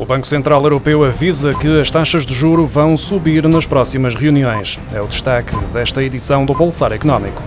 O Banco Central Europeu avisa que as taxas de juro vão subir nas próximas reuniões. É o destaque desta edição do Pulsar Económico.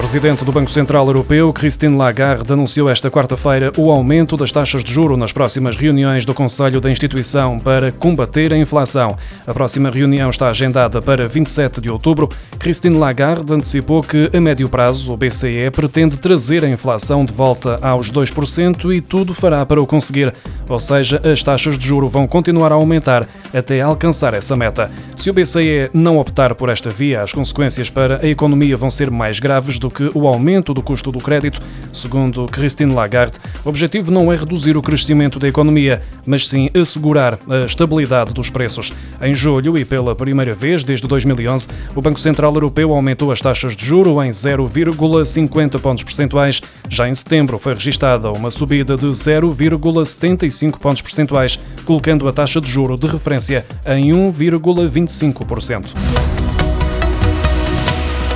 Presidente do Banco Central Europeu, Christine Lagarde, anunciou esta quarta-feira o aumento das taxas de juro nas próximas reuniões do Conselho da instituição para combater a inflação. A próxima reunião está agendada para 27 de outubro. Christine Lagarde antecipou que, a médio prazo, o BCE pretende trazer a inflação de volta aos 2% e tudo fará para o conseguir. Ou seja, as taxas de juro vão continuar a aumentar até alcançar essa meta. Se o BCE não optar por esta via, as consequências para a economia vão ser mais graves do que o aumento do custo do crédito. Segundo Christine Lagarde, o objetivo não é reduzir o crescimento da economia, mas sim assegurar a estabilidade dos preços. Em julho e pela primeira vez desde 2011, o Banco Central Europeu aumentou as taxas de juro em 0,50 pontos percentuais. Já em setembro foi registada uma subida de 0,75 pontos percentuais, colocando a taxa de juro de referência em 1,25%. 5%.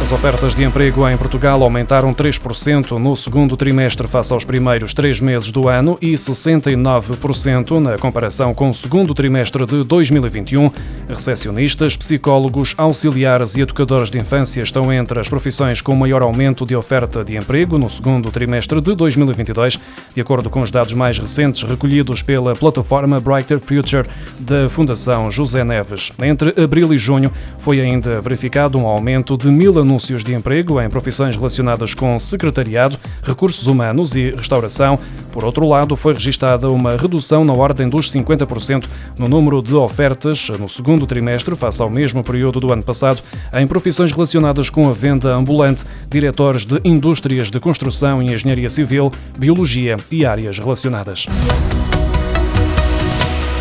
As ofertas de emprego em Portugal aumentaram 3% no segundo trimestre face aos primeiros três meses do ano e 69% na comparação com o segundo trimestre de 2021. Recepcionistas, psicólogos, auxiliares e educadores de infância estão entre as profissões com maior aumento de oferta de emprego no segundo trimestre de 2022, de acordo com os dados mais recentes recolhidos pela plataforma Brighter Future da Fundação José Neves. Entre abril e junho foi ainda verificado um aumento de mil anúncios anúncios de emprego em profissões relacionadas com secretariado, recursos humanos e restauração. Por outro lado, foi registada uma redução na ordem dos 50% no número de ofertas no segundo trimestre, face ao mesmo período do ano passado, em profissões relacionadas com a venda ambulante, diretores de indústrias de construção e engenharia civil, biologia e áreas relacionadas.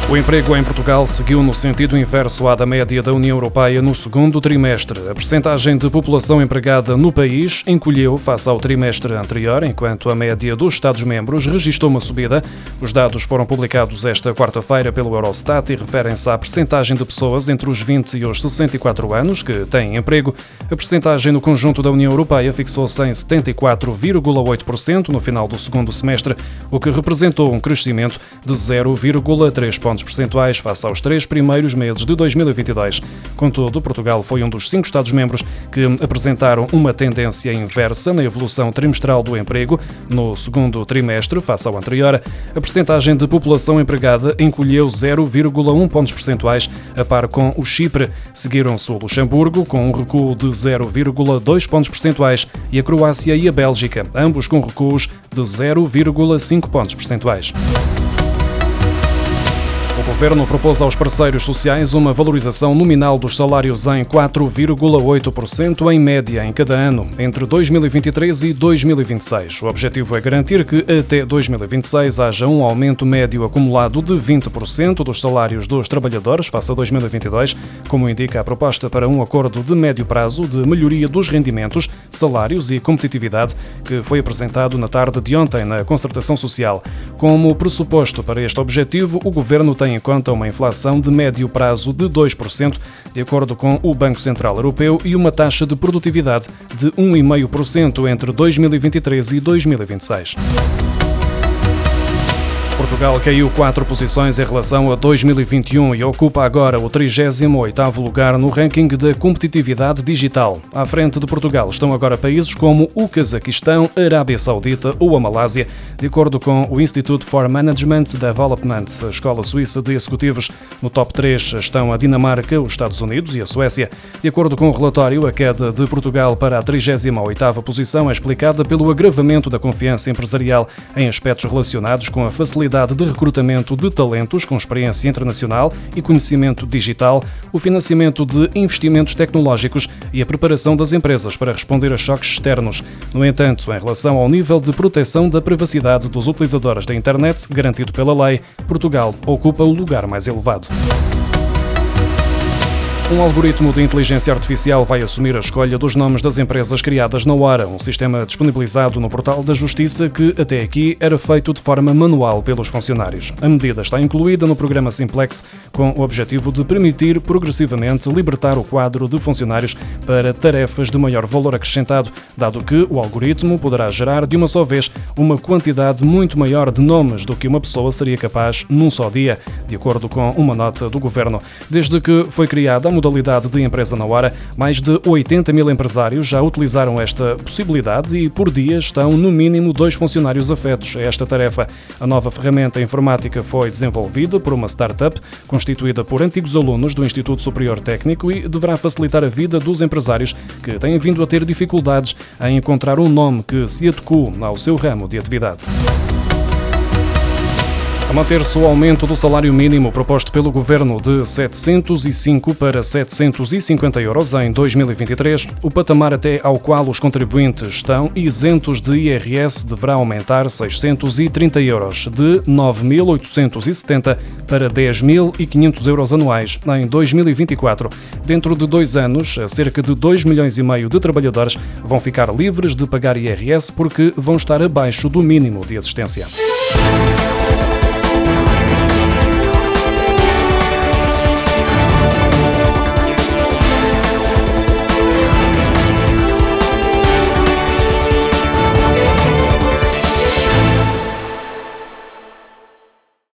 O emprego em Portugal seguiu no sentido inverso à da média da União Europeia no segundo trimestre. A percentagem de população empregada no país encolheu face ao trimestre anterior, enquanto a média dos Estados-membros registrou uma subida. Os dados foram publicados esta quarta-feira pelo Eurostat e referem-se à percentagem de pessoas entre os 20 e os 64 anos que têm emprego. A percentagem no conjunto da União Europeia fixou-se em 74,8% no final do segundo semestre, o que representou um crescimento de 0,3 pontos pontos percentuais face aos três primeiros meses de 2022. Contudo, Portugal foi um dos cinco Estados-membros que apresentaram uma tendência inversa na evolução trimestral do emprego. No segundo trimestre, face ao anterior, a percentagem de população empregada encolheu 0,1 pontos percentuais, a par com o Chipre. Seguiram-se o Luxemburgo, com um recuo de 0,2 pontos percentuais, e a Croácia e a Bélgica, ambos com recuos de 0,5 pontos percentuais. O governo propôs aos parceiros sociais uma valorização nominal dos salários em 4,8% em média em cada ano, entre 2023 e 2026. O objetivo é garantir que até 2026 haja um aumento médio acumulado de 20% dos salários dos trabalhadores face a 2022, como indica a proposta para um acordo de médio prazo de melhoria dos rendimentos, salários e competitividade, que foi apresentado na tarde de ontem na Concertação Social. Como pressuposto para este objetivo, o governo tem em conta uma inflação de médio prazo de 2%, de acordo com o Banco Central Europeu, e uma taxa de produtividade de 1,5% entre 2023 e 2026. Portugal caiu quatro posições em relação a 2021 e ocupa agora o 38º lugar no ranking da competitividade digital. À frente de Portugal estão agora países como o Cazaquistão, Arábia Saudita ou a Malásia, de acordo com o Institute for Management Development, a escola suíça de executivos. No top 3 estão a Dinamarca, os Estados Unidos e a Suécia. De acordo com o relatório, a queda de Portugal para a 38ª posição é explicada pelo agravamento da confiança empresarial em aspectos relacionados com a facilidade de recrutamento de talentos com experiência internacional e conhecimento digital, o financiamento de investimentos tecnológicos e a preparação das empresas para responder a choques externos. No entanto, em relação ao nível de proteção da privacidade dos utilizadores da internet garantido pela lei, Portugal ocupa o lugar mais elevado. Um algoritmo de inteligência artificial vai assumir a escolha dos nomes das empresas criadas na hora, um sistema disponibilizado no portal da Justiça que, até aqui, era feito de forma manual pelos funcionários. A medida está incluída no programa Simplex, com o objetivo de permitir progressivamente libertar o quadro de funcionários para tarefas de maior valor acrescentado, dado que o algoritmo poderá gerar de uma só vez uma quantidade muito maior de nomes do que uma pessoa seria capaz num só dia, de acordo com uma nota do governo. Desde que foi criada modalidade de empresa na hora, mais de 80 mil empresários já utilizaram esta possibilidade e por dia estão no mínimo dois funcionários afetos a esta tarefa. A nova ferramenta informática foi desenvolvida por uma startup constituída por antigos alunos do Instituto Superior Técnico e deverá facilitar a vida dos empresários que têm vindo a ter dificuldades em encontrar um nome que se adeque ao seu ramo de atividade. Manter-se o aumento do salário mínimo proposto pelo governo de 705 para 750 euros em 2023, o patamar até ao qual os contribuintes estão isentos de IRS deverá aumentar 630 euros, de 9.870 para 10.500 euros anuais em 2024. Dentro de dois anos, cerca de 2 milhões e meio de trabalhadores vão ficar livres de pagar IRS porque vão estar abaixo do mínimo de existência.